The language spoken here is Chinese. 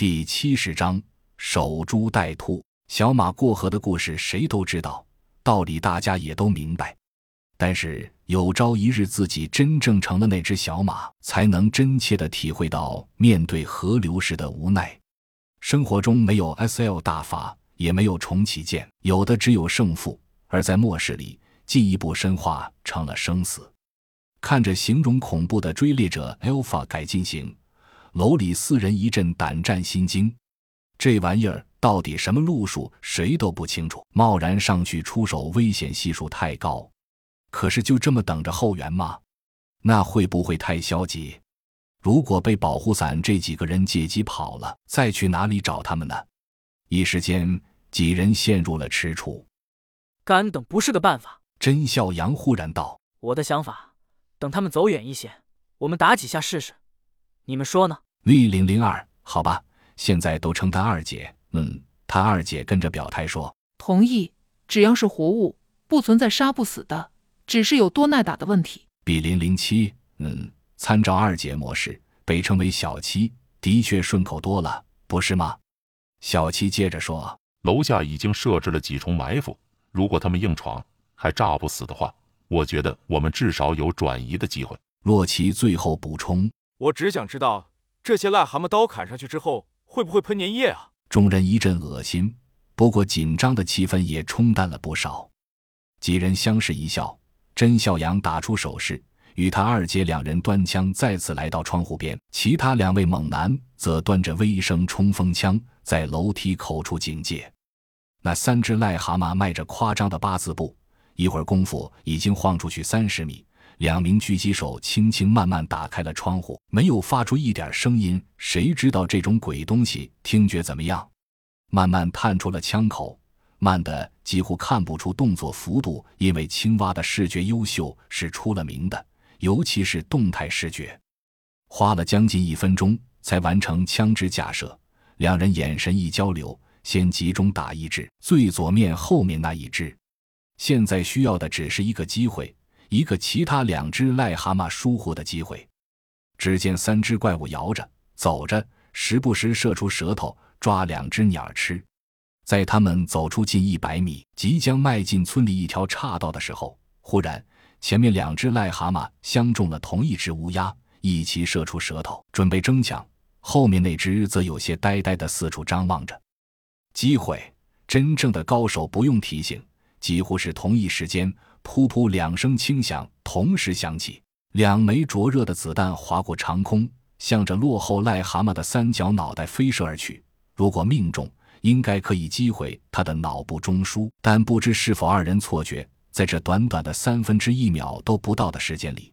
第七十章守株待兔。小马过河的故事谁都知道，道理大家也都明白。但是有朝一日自己真正成了那只小马，才能真切的体会到面对河流时的无奈。生活中没有 S L 大法，也没有重启键，有的只有胜负。而在末世里，进一步深化成了生死。看着形容恐怖的追猎者 Alpha 改进型，楼里四人一阵胆战心惊。这玩意儿到底什么路数，谁都不清楚。贸然上去出手，危险系数太高。可是就这么等着后援吗？那会不会太消极？如果被保护伞这几个人借机跑了，再去哪里找他们呢？一时间，几人陷入了踟蹰。干等不是个办法。甄笑阳忽然道：“我的想法，等他们走远一些，我们打几下试试。你们说呢？” V 零零二，好吧，现在都称他二姐。嗯，他二姐跟着表态说：“同意，只要是活物，不存在杀不死的。”只是有多耐打的问题。B 零零七，嗯，参照二姐模式，被称为小七，的确顺口多了，不是吗？小七接着说：“楼下已经设置了几重埋伏，如果他们硬闯还炸不死的话，我觉得我们至少有转移的机会。”洛奇最后补充：“我只想知道，这些癞蛤蟆刀砍上去之后会不会喷粘液啊？”众人一阵恶心，不过紧张的气氛也冲淡了不少。几人相视一笑。甄孝阳打出手势，与他二姐两人端枪再次来到窗户边，其他两位猛男则端着微声冲锋枪在楼梯口处警戒。那三只癞蛤蟆迈着夸张的八字步，一会儿功夫已经晃出去三十米。两名狙击手轻轻慢慢打开了窗户，没有发出一点声音。谁知道这种鬼东西听觉怎么样？慢慢探出了枪口。慢的几乎看不出动作幅度，因为青蛙的视觉优秀是出了名的，尤其是动态视觉。花了将近一分钟才完成枪支架设，两人眼神一交流，先集中打一只最左面后面那一只。现在需要的只是一个机会，一个其他两只癞蛤蟆疏忽的机会。只见三只怪物摇着走着，时不时射出舌头抓两只鸟吃。在他们走出近一百米，即将迈进村里一条岔道的时候，忽然前面两只癞蛤蟆相中了同一只乌鸦，一齐射出舌头，准备争抢。后面那只则有些呆呆的四处张望着。机会，真正的高手不用提醒，几乎是同一时间，噗噗两声轻响同时响起，两枚灼热的子弹划过长空，向着落后癞蛤蟆的三角脑袋飞射而去。如果命中，应该可以击毁他的脑部中枢，但不知是否二人错觉，在这短短的三分之一秒都不到的时间里，